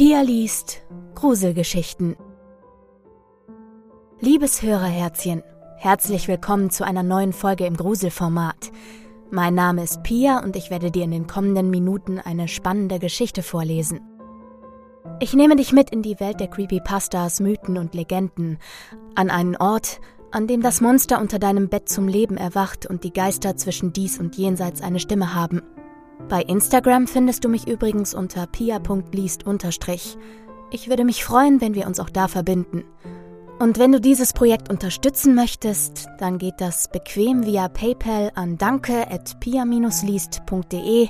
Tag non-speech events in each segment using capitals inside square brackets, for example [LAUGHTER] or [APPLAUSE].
Pia liest Gruselgeschichten. Liebes Hörerherzchen, herzlich willkommen zu einer neuen Folge im Gruselformat. Mein Name ist Pia und ich werde dir in den kommenden Minuten eine spannende Geschichte vorlesen. Ich nehme dich mit in die Welt der Creepypastas, Mythen und Legenden, an einen Ort, an dem das Monster unter deinem Bett zum Leben erwacht und die Geister zwischen dies und jenseits eine Stimme haben. Bei Instagram findest du mich übrigens unter pia.liest. Ich würde mich freuen, wenn wir uns auch da verbinden. Und wenn du dieses Projekt unterstützen möchtest, dann geht das bequem via PayPal an danke@pia-liest.de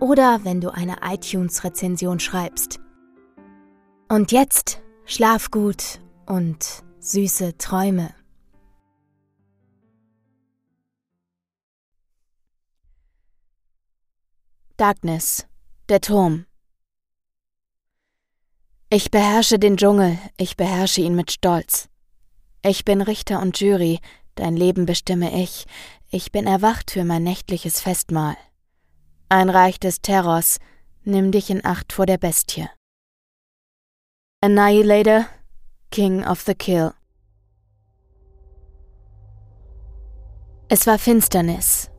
oder wenn du eine iTunes-Rezension schreibst. Und jetzt schlaf gut und süße Träume. Darkness, der Turm. Ich beherrsche den Dschungel, ich beherrsche ihn mit Stolz. Ich bin Richter und Jury, dein Leben bestimme ich, ich bin erwacht für mein nächtliches Festmahl. Ein Reich des Terrors, nimm dich in Acht vor der Bestie. Annihilator, King of the Kill. Es war Finsternis,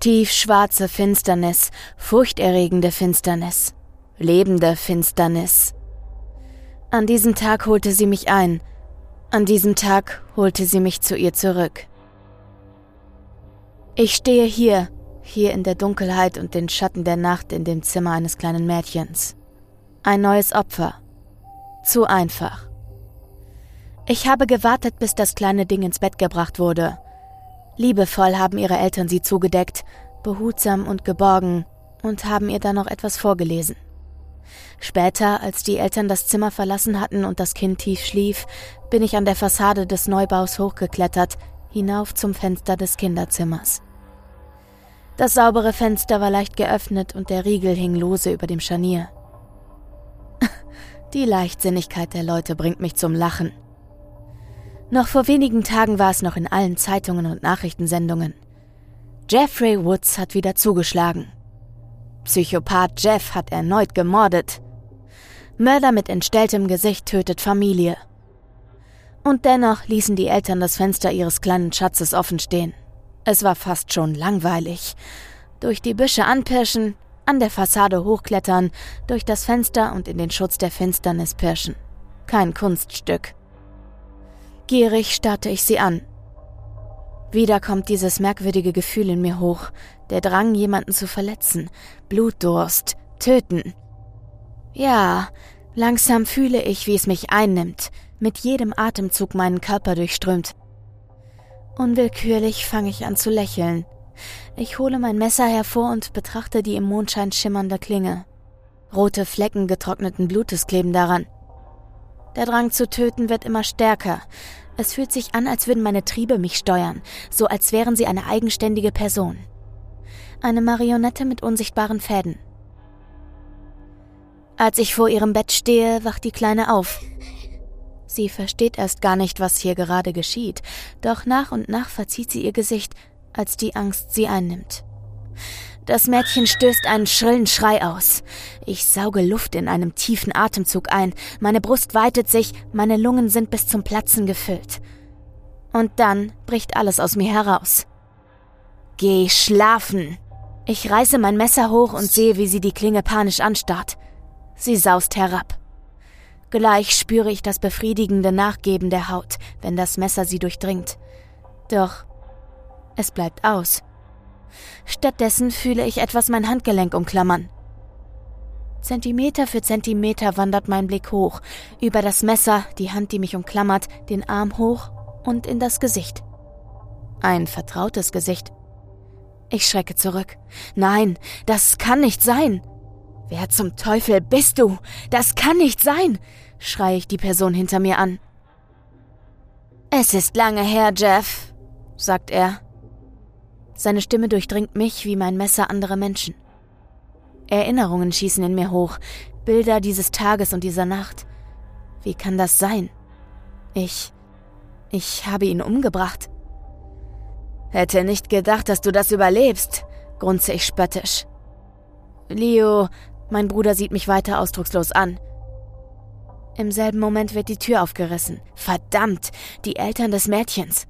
tiefschwarze Finsternis, furchterregende Finsternis, lebende Finsternis. An diesem Tag holte sie mich ein. An diesem Tag holte sie mich zu ihr zurück. Ich stehe hier, hier in der Dunkelheit und den Schatten der Nacht in dem Zimmer eines kleinen Mädchens. Ein neues Opfer. Zu einfach. Ich habe gewartet, bis das kleine Ding ins Bett gebracht wurde. Liebevoll haben ihre Eltern sie zugedeckt, behutsam und geborgen, und haben ihr dann noch etwas vorgelesen. Später, als die Eltern das Zimmer verlassen hatten und das Kind tief schlief, bin ich an der Fassade des Neubaus hochgeklettert, hinauf zum Fenster des Kinderzimmers. Das saubere Fenster war leicht geöffnet und der Riegel hing lose über dem Scharnier. [LAUGHS] Die Leichtsinnigkeit der Leute bringt mich zum Lachen. Noch vor wenigen Tagen war es noch in allen Zeitungen und Nachrichtensendungen. Jeffrey Woods hat wieder zugeschlagen. Psychopath Jeff hat erneut gemordet. Mörder mit entstelltem Gesicht tötet Familie. Und dennoch ließen die Eltern das Fenster ihres kleinen Schatzes offen stehen. Es war fast schon langweilig. Durch die Büsche anpirschen, an der Fassade hochklettern, durch das Fenster und in den Schutz der Finsternis pirschen. Kein Kunststück. Gierig starrte ich sie an. Wieder kommt dieses merkwürdige Gefühl in mir hoch, der Drang, jemanden zu verletzen, Blutdurst, töten. Ja, langsam fühle ich, wie es mich einnimmt, mit jedem Atemzug meinen Körper durchströmt. Unwillkürlich fange ich an zu lächeln. Ich hole mein Messer hervor und betrachte die im Mondschein schimmernde Klinge. Rote Flecken getrockneten Blutes kleben daran. Der Drang zu töten wird immer stärker. Es fühlt sich an, als würden meine Triebe mich steuern, so als wären sie eine eigenständige Person. Eine Marionette mit unsichtbaren Fäden. Als ich vor ihrem Bett stehe, wacht die Kleine auf. Sie versteht erst gar nicht, was hier gerade geschieht, doch nach und nach verzieht sie ihr Gesicht, als die Angst sie einnimmt. Das Mädchen stößt einen schrillen Schrei aus. Ich sauge Luft in einem tiefen Atemzug ein, meine Brust weitet sich, meine Lungen sind bis zum Platzen gefüllt. Und dann bricht alles aus mir heraus. Geh schlafen! Ich reiße mein Messer hoch und sehe, wie sie die Klinge panisch anstarrt. Sie saust herab. Gleich spüre ich das befriedigende Nachgeben der Haut, wenn das Messer sie durchdringt. Doch es bleibt aus. Stattdessen fühle ich etwas mein Handgelenk umklammern. Zentimeter für Zentimeter wandert mein Blick hoch, über das Messer, die Hand, die mich umklammert, den Arm hoch und in das Gesicht. Ein vertrautes Gesicht. Ich schrecke zurück. Nein, das kann nicht sein. Wer zum Teufel bist du? Das kann nicht sein, schreie ich die Person hinter mir an. Es ist lange her, Jeff, sagt er seine Stimme durchdringt mich wie mein Messer andere Menschen. Erinnerungen schießen in mir hoch, Bilder dieses Tages und dieser Nacht. Wie kann das sein? Ich. Ich habe ihn umgebracht. Hätte nicht gedacht, dass du das überlebst, grunze ich spöttisch. Leo, mein Bruder sieht mich weiter ausdruckslos an. Im selben Moment wird die Tür aufgerissen. Verdammt, die Eltern des Mädchens.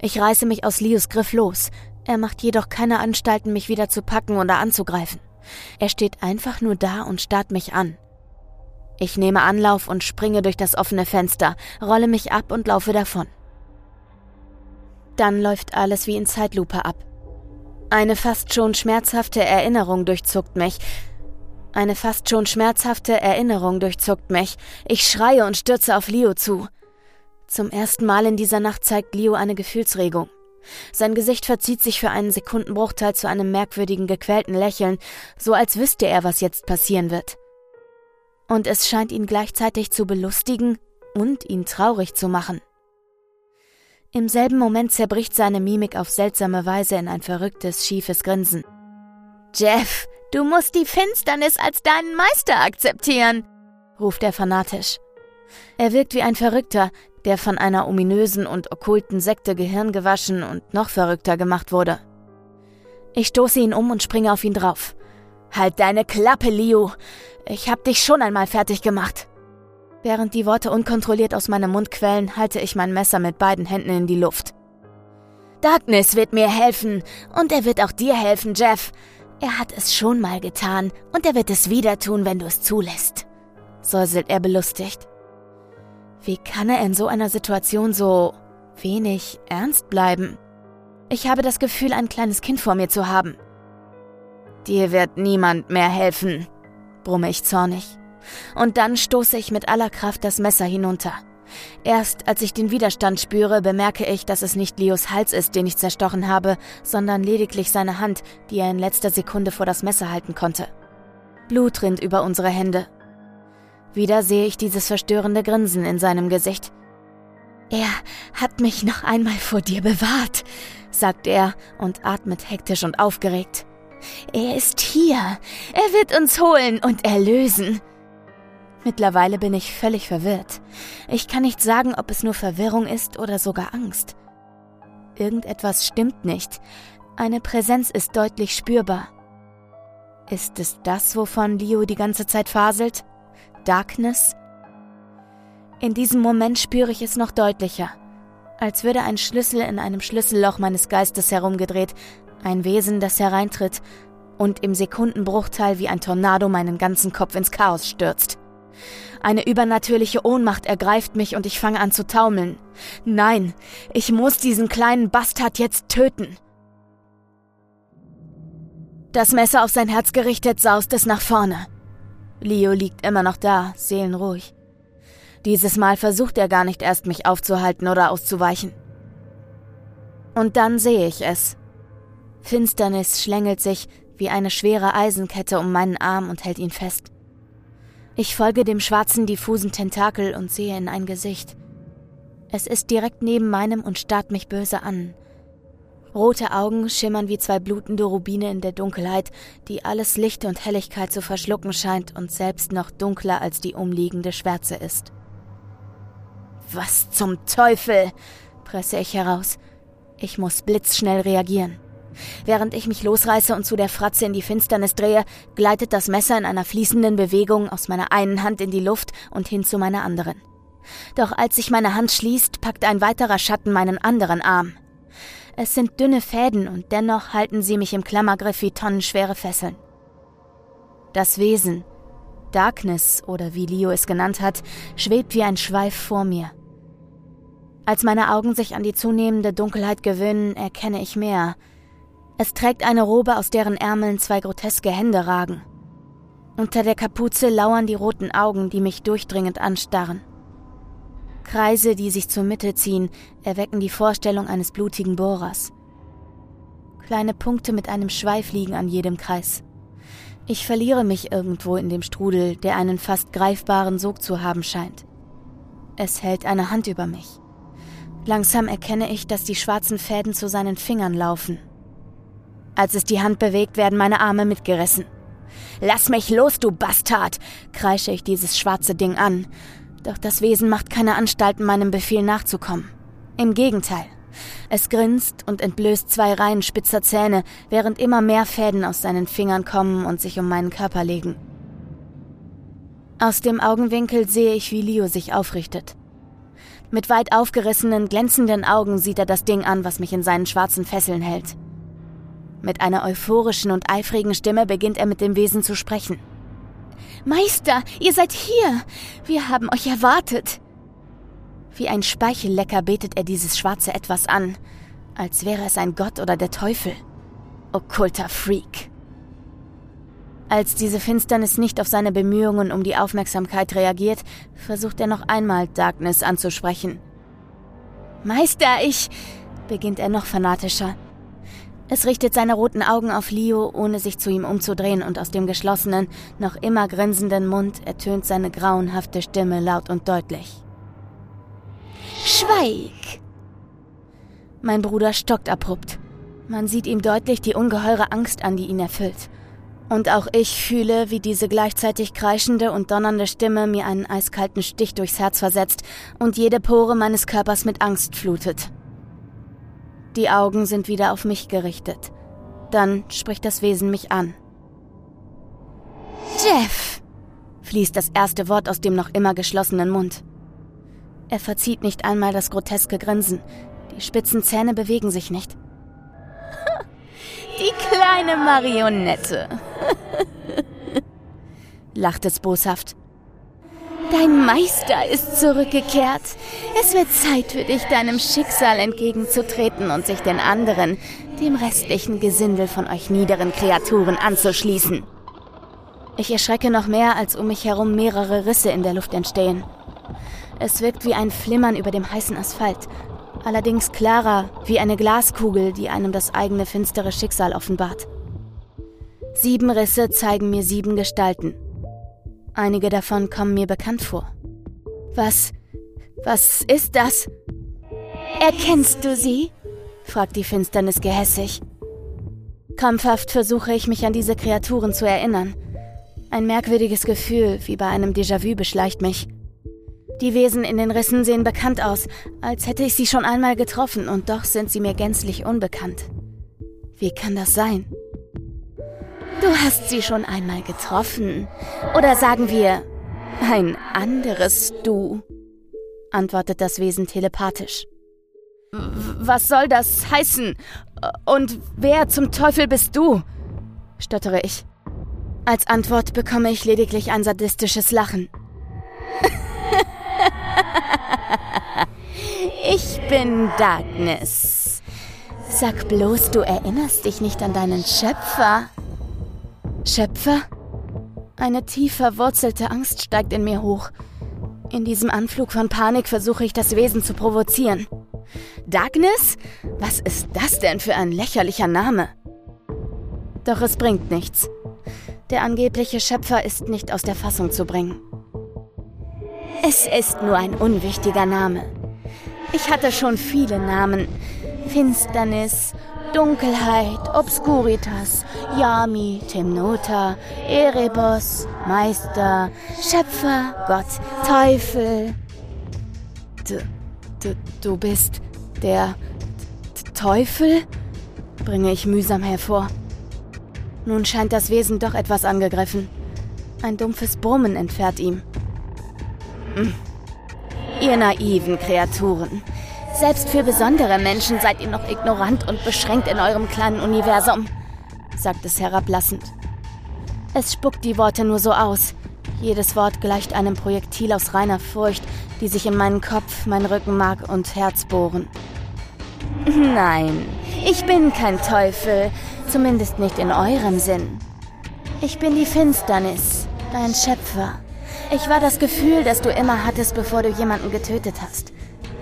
Ich reiße mich aus Lios Griff los. Er macht jedoch keine Anstalten, mich wieder zu packen oder anzugreifen. Er steht einfach nur da und starrt mich an. Ich nehme Anlauf und springe durch das offene Fenster, rolle mich ab und laufe davon. Dann läuft alles wie in Zeitlupe ab. Eine fast schon schmerzhafte Erinnerung durchzuckt mich. Eine fast schon schmerzhafte Erinnerung durchzuckt mich. Ich schreie und stürze auf Leo zu. Zum ersten Mal in dieser Nacht zeigt Leo eine Gefühlsregung. Sein Gesicht verzieht sich für einen Sekundenbruchteil zu einem merkwürdigen, gequälten Lächeln, so als wüsste er, was jetzt passieren wird. Und es scheint ihn gleichzeitig zu belustigen und ihn traurig zu machen. Im selben Moment zerbricht seine Mimik auf seltsame Weise in ein verrücktes, schiefes Grinsen. Jeff, du musst die Finsternis als deinen Meister akzeptieren, ruft er fanatisch. Er wirkt wie ein Verrückter, der von einer ominösen und okkulten Sekte Gehirn gewaschen und noch verrückter gemacht wurde. Ich stoße ihn um und springe auf ihn drauf. Halt deine Klappe, Liu! Ich hab dich schon einmal fertig gemacht. Während die Worte unkontrolliert aus meinem Mund quellen, halte ich mein Messer mit beiden Händen in die Luft. Darkness wird mir helfen und er wird auch dir helfen, Jeff. Er hat es schon mal getan und er wird es wieder tun, wenn du es zulässt, säuselt er belustigt. Wie kann er in so einer Situation so wenig ernst bleiben? Ich habe das Gefühl, ein kleines Kind vor mir zu haben. Dir wird niemand mehr helfen, brumme ich zornig. Und dann stoße ich mit aller Kraft das Messer hinunter. Erst als ich den Widerstand spüre, bemerke ich, dass es nicht Leos Hals ist, den ich zerstochen habe, sondern lediglich seine Hand, die er in letzter Sekunde vor das Messer halten konnte. Blut rinnt über unsere Hände. Wieder sehe ich dieses verstörende Grinsen in seinem Gesicht. Er hat mich noch einmal vor dir bewahrt, sagt er und atmet hektisch und aufgeregt. Er ist hier. Er wird uns holen und erlösen. Mittlerweile bin ich völlig verwirrt. Ich kann nicht sagen, ob es nur Verwirrung ist oder sogar Angst. Irgendetwas stimmt nicht. Eine Präsenz ist deutlich spürbar. Ist es das, wovon Leo die ganze Zeit faselt? Darkness? In diesem Moment spüre ich es noch deutlicher. Als würde ein Schlüssel in einem Schlüsselloch meines Geistes herumgedreht, ein Wesen, das hereintritt und im Sekundenbruchteil wie ein Tornado meinen ganzen Kopf ins Chaos stürzt. Eine übernatürliche Ohnmacht ergreift mich und ich fange an zu taumeln. Nein, ich muss diesen kleinen Bastard jetzt töten. Das Messer auf sein Herz gerichtet saust es nach vorne. Leo liegt immer noch da, seelenruhig. Dieses Mal versucht er gar nicht erst, mich aufzuhalten oder auszuweichen. Und dann sehe ich es. Finsternis schlängelt sich wie eine schwere Eisenkette um meinen Arm und hält ihn fest. Ich folge dem schwarzen, diffusen Tentakel und sehe in ein Gesicht. Es ist direkt neben meinem und starrt mich böse an. Rote Augen schimmern wie zwei blutende Rubine in der Dunkelheit, die alles Licht und Helligkeit zu verschlucken scheint und selbst noch dunkler als die umliegende Schwärze ist. Was zum Teufel? presse ich heraus. Ich muss blitzschnell reagieren. Während ich mich losreiße und zu der Fratze in die Finsternis drehe, gleitet das Messer in einer fließenden Bewegung aus meiner einen Hand in die Luft und hin zu meiner anderen. Doch als sich meine Hand schließt, packt ein weiterer Schatten meinen anderen Arm. Es sind dünne Fäden und dennoch halten sie mich im Klammergriff wie tonnenschwere Fesseln. Das Wesen, Darkness oder wie Leo es genannt hat, schwebt wie ein Schweif vor mir. Als meine Augen sich an die zunehmende Dunkelheit gewöhnen, erkenne ich mehr. Es trägt eine Robe, aus deren Ärmeln zwei groteske Hände ragen. Unter der Kapuze lauern die roten Augen, die mich durchdringend anstarren. Kreise, die sich zur Mitte ziehen, erwecken die Vorstellung eines blutigen Bohrers. Kleine Punkte mit einem Schweif liegen an jedem Kreis. Ich verliere mich irgendwo in dem Strudel, der einen fast greifbaren Sog zu haben scheint. Es hält eine Hand über mich. Langsam erkenne ich, dass die schwarzen Fäden zu seinen Fingern laufen. Als es die Hand bewegt, werden meine Arme mitgerissen. Lass mich los, du Bastard! kreische ich dieses schwarze Ding an, doch das Wesen macht keine Anstalten, meinem Befehl nachzukommen. Im Gegenteil. Es grinst und entblößt zwei Reihen spitzer Zähne, während immer mehr Fäden aus seinen Fingern kommen und sich um meinen Körper legen. Aus dem Augenwinkel sehe ich, wie Leo sich aufrichtet. Mit weit aufgerissenen, glänzenden Augen sieht er das Ding an, was mich in seinen schwarzen Fesseln hält. Mit einer euphorischen und eifrigen Stimme beginnt er mit dem Wesen zu sprechen. Meister, ihr seid hier. Wir haben euch erwartet. Wie ein Speichellecker betet er dieses schwarze Etwas an, als wäre es ein Gott oder der Teufel. Okkulter Freak. Als diese Finsternis nicht auf seine Bemühungen um die Aufmerksamkeit reagiert, versucht er noch einmal Darkness anzusprechen. Meister, ich. beginnt er noch fanatischer. Es richtet seine roten Augen auf Leo, ohne sich zu ihm umzudrehen, und aus dem geschlossenen, noch immer grinsenden Mund ertönt seine grauenhafte Stimme laut und deutlich. Schweig! Mein Bruder stockt abrupt. Man sieht ihm deutlich die ungeheure Angst an, die ihn erfüllt. Und auch ich fühle, wie diese gleichzeitig kreischende und donnernde Stimme mir einen eiskalten Stich durchs Herz versetzt und jede Pore meines Körpers mit Angst flutet. Die Augen sind wieder auf mich gerichtet. Dann spricht das Wesen mich an. Jeff! fließt das erste Wort aus dem noch immer geschlossenen Mund. Er verzieht nicht einmal das groteske Grinsen. Die spitzen Zähne bewegen sich nicht. Die kleine Marionette, lacht es boshaft. Dein Meister ist zurückgekehrt. Es wird Zeit für dich, deinem Schicksal entgegenzutreten und sich den anderen, dem restlichen Gesindel von euch niederen Kreaturen anzuschließen. Ich erschrecke noch mehr, als um mich herum mehrere Risse in der Luft entstehen. Es wirkt wie ein Flimmern über dem heißen Asphalt, allerdings klarer wie eine Glaskugel, die einem das eigene finstere Schicksal offenbart. Sieben Risse zeigen mir sieben Gestalten. Einige davon kommen mir bekannt vor. Was, was ist das? Erkennst du sie? fragt die Finsternis gehässig. Krampfhaft versuche ich mich an diese Kreaturen zu erinnern. Ein merkwürdiges Gefühl, wie bei einem Déjà-vu, beschleicht mich. Die Wesen in den Rissen sehen bekannt aus, als hätte ich sie schon einmal getroffen, und doch sind sie mir gänzlich unbekannt. Wie kann das sein? Du hast sie schon einmal getroffen. Oder sagen wir, ein anderes Du, antwortet das Wesen telepathisch. Was soll das heißen? Und wer zum Teufel bist du? stottere ich. Als Antwort bekomme ich lediglich ein sadistisches Lachen. [LAUGHS] ich bin Darkness. Sag bloß, du erinnerst dich nicht an deinen Schöpfer. Schöpfer? Eine tief verwurzelte Angst steigt in mir hoch. In diesem Anflug von Panik versuche ich das Wesen zu provozieren. Darkness? Was ist das denn für ein lächerlicher Name? Doch es bringt nichts. Der angebliche Schöpfer ist nicht aus der Fassung zu bringen. Es ist nur ein unwichtiger Name. Ich hatte schon viele Namen. Finsternis, Dunkelheit, Obscuritas, Yami, Temnota, Erebos, Meister, Schöpfer, Gott, Teufel. Du, du, du bist der Teufel? bringe ich mühsam hervor. Nun scheint das Wesen doch etwas angegriffen. Ein dumpfes Brummen entfährt ihm. Hm. Ihr naiven Kreaturen. Selbst für besondere Menschen seid ihr noch ignorant und beschränkt in eurem kleinen Universum, sagt es herablassend. Es spuckt die Worte nur so aus. Jedes Wort gleicht einem Projektil aus reiner Furcht, die sich in meinen Kopf, mein Rückenmark und Herz bohren. Nein, ich bin kein Teufel, zumindest nicht in eurem Sinn. Ich bin die Finsternis, dein Schöpfer. Ich war das Gefühl, das du immer hattest, bevor du jemanden getötet hast.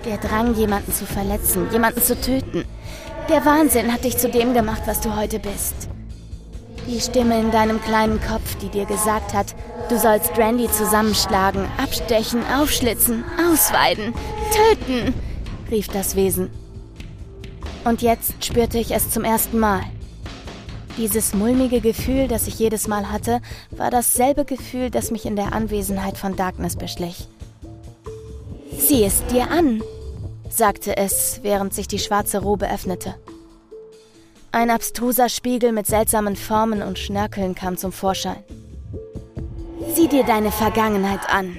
Der Drang, jemanden zu verletzen, jemanden zu töten. Der Wahnsinn hat dich zu dem gemacht, was du heute bist. Die Stimme in deinem kleinen Kopf, die dir gesagt hat, du sollst Randy zusammenschlagen, abstechen, aufschlitzen, ausweiden, töten, rief das Wesen. Und jetzt spürte ich es zum ersten Mal. Dieses mulmige Gefühl, das ich jedes Mal hatte, war dasselbe Gefühl, das mich in der Anwesenheit von Darkness beschlich. Sieh es dir an, sagte es, während sich die schwarze Robe öffnete. Ein abstruser Spiegel mit seltsamen Formen und Schnörkeln kam zum Vorschein. Sieh dir deine Vergangenheit an.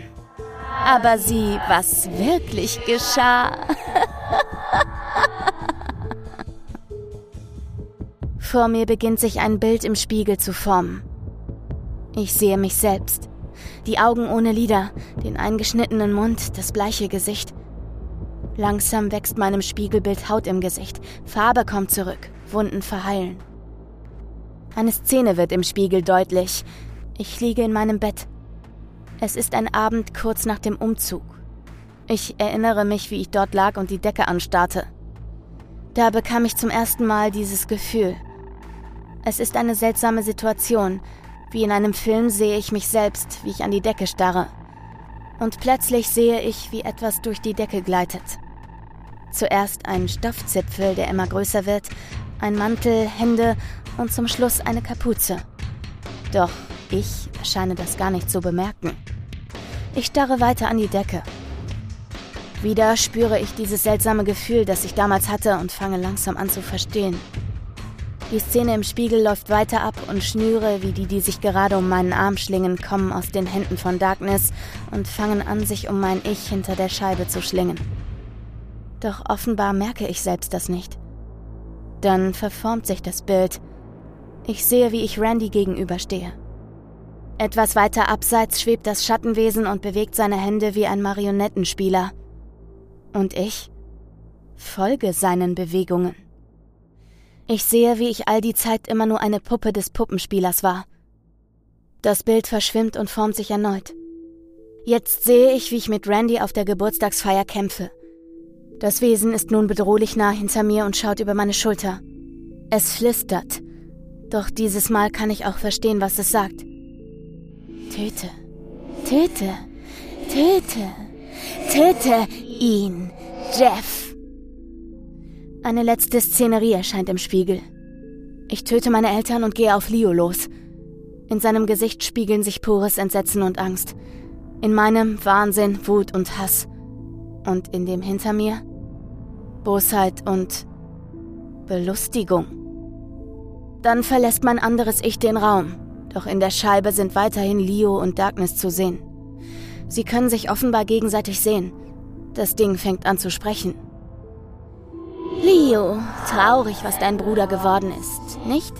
Aber sieh, was wirklich geschah. [LAUGHS] Vor mir beginnt sich ein Bild im Spiegel zu formen. Ich sehe mich selbst. Die Augen ohne Lider, den eingeschnittenen Mund, das bleiche Gesicht. Langsam wächst meinem Spiegelbild Haut im Gesicht. Farbe kommt zurück, Wunden verheilen. Eine Szene wird im Spiegel deutlich. Ich liege in meinem Bett. Es ist ein Abend kurz nach dem Umzug. Ich erinnere mich, wie ich dort lag und die Decke anstarrte. Da bekam ich zum ersten Mal dieses Gefühl. Es ist eine seltsame Situation. Wie in einem Film sehe ich mich selbst, wie ich an die Decke starre. Und plötzlich sehe ich, wie etwas durch die Decke gleitet. Zuerst ein Stoffzipfel, der immer größer wird, ein Mantel, Hände und zum Schluss eine Kapuze. Doch ich scheine das gar nicht zu bemerken. Ich starre weiter an die Decke. Wieder spüre ich dieses seltsame Gefühl, das ich damals hatte und fange langsam an zu verstehen. Die Szene im Spiegel läuft weiter ab und Schnüre, wie die, die sich gerade um meinen Arm schlingen, kommen aus den Händen von Darkness und fangen an, sich um mein Ich hinter der Scheibe zu schlingen. Doch offenbar merke ich selbst das nicht. Dann verformt sich das Bild. Ich sehe, wie ich Randy gegenüberstehe. Etwas weiter abseits schwebt das Schattenwesen und bewegt seine Hände wie ein Marionettenspieler. Und ich folge seinen Bewegungen. Ich sehe, wie ich all die Zeit immer nur eine Puppe des Puppenspielers war. Das Bild verschwimmt und formt sich erneut. Jetzt sehe ich, wie ich mit Randy auf der Geburtstagsfeier kämpfe. Das Wesen ist nun bedrohlich nah hinter mir und schaut über meine Schulter. Es flüstert. Doch dieses Mal kann ich auch verstehen, was es sagt. Töte, töte, töte, töte ihn, Jeff. Eine letzte Szenerie erscheint im Spiegel. Ich töte meine Eltern und gehe auf Leo los. In seinem Gesicht spiegeln sich pures Entsetzen und Angst. In meinem Wahnsinn, Wut und Hass. Und in dem hinter mir Bosheit und Belustigung. Dann verlässt mein anderes Ich den Raum, doch in der Scheibe sind weiterhin Leo und Darkness zu sehen. Sie können sich offenbar gegenseitig sehen. Das Ding fängt an zu sprechen. Leo, traurig, was dein Bruder geworden ist, nicht?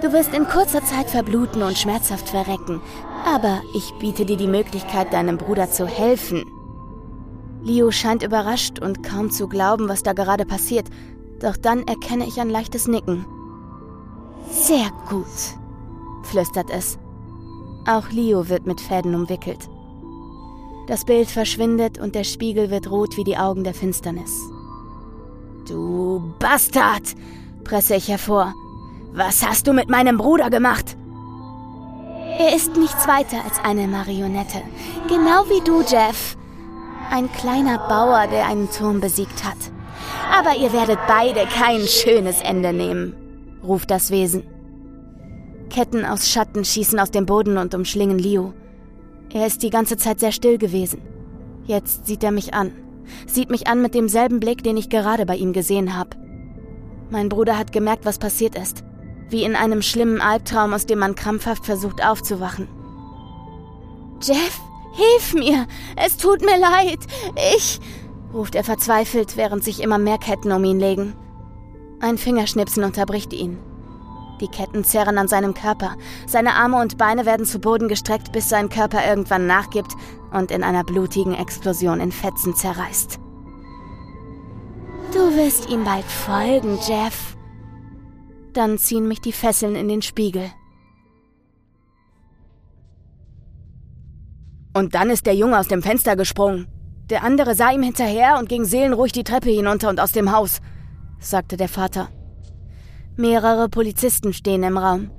Du wirst in kurzer Zeit verbluten und schmerzhaft verrecken, aber ich biete dir die Möglichkeit, deinem Bruder zu helfen. Leo scheint überrascht und kaum zu glauben, was da gerade passiert, doch dann erkenne ich ein leichtes Nicken. Sehr gut, flüstert es. Auch Leo wird mit Fäden umwickelt. Das Bild verschwindet und der Spiegel wird rot wie die Augen der Finsternis. Du Bastard! presse ich hervor. Was hast du mit meinem Bruder gemacht? Er ist nichts weiter als eine Marionette. Genau wie du, Jeff. Ein kleiner Bauer, der einen Turm besiegt hat. Aber ihr werdet beide kein schönes Ende nehmen, ruft das Wesen. Ketten aus Schatten schießen aus dem Boden und umschlingen Leo. Er ist die ganze Zeit sehr still gewesen. Jetzt sieht er mich an sieht mich an mit demselben Blick, den ich gerade bei ihm gesehen habe. Mein Bruder hat gemerkt, was passiert ist. Wie in einem schlimmen Albtraum, aus dem man krampfhaft versucht aufzuwachen. Jeff, hilf mir! Es tut mir leid! Ich. ruft er verzweifelt, während sich immer mehr Ketten um ihn legen. Ein Fingerschnipsen unterbricht ihn. Die Ketten zerren an seinem Körper. Seine Arme und Beine werden zu Boden gestreckt, bis sein Körper irgendwann nachgibt und in einer blutigen Explosion in Fetzen zerreißt. Du wirst ihm bald folgen, Jeff. Dann ziehen mich die Fesseln in den Spiegel. Und dann ist der Junge aus dem Fenster gesprungen. Der andere sah ihm hinterher und ging seelenruhig die Treppe hinunter und aus dem Haus, sagte der Vater. Mehrere Polizisten stehen im Raum.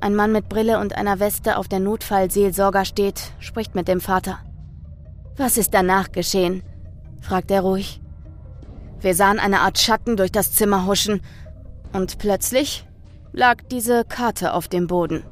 Ein Mann mit Brille und einer Weste auf der Notfallseelsorger steht, spricht mit dem Vater. Was ist danach geschehen? fragt er ruhig. Wir sahen eine Art Schatten durch das Zimmer huschen und plötzlich lag diese Karte auf dem Boden.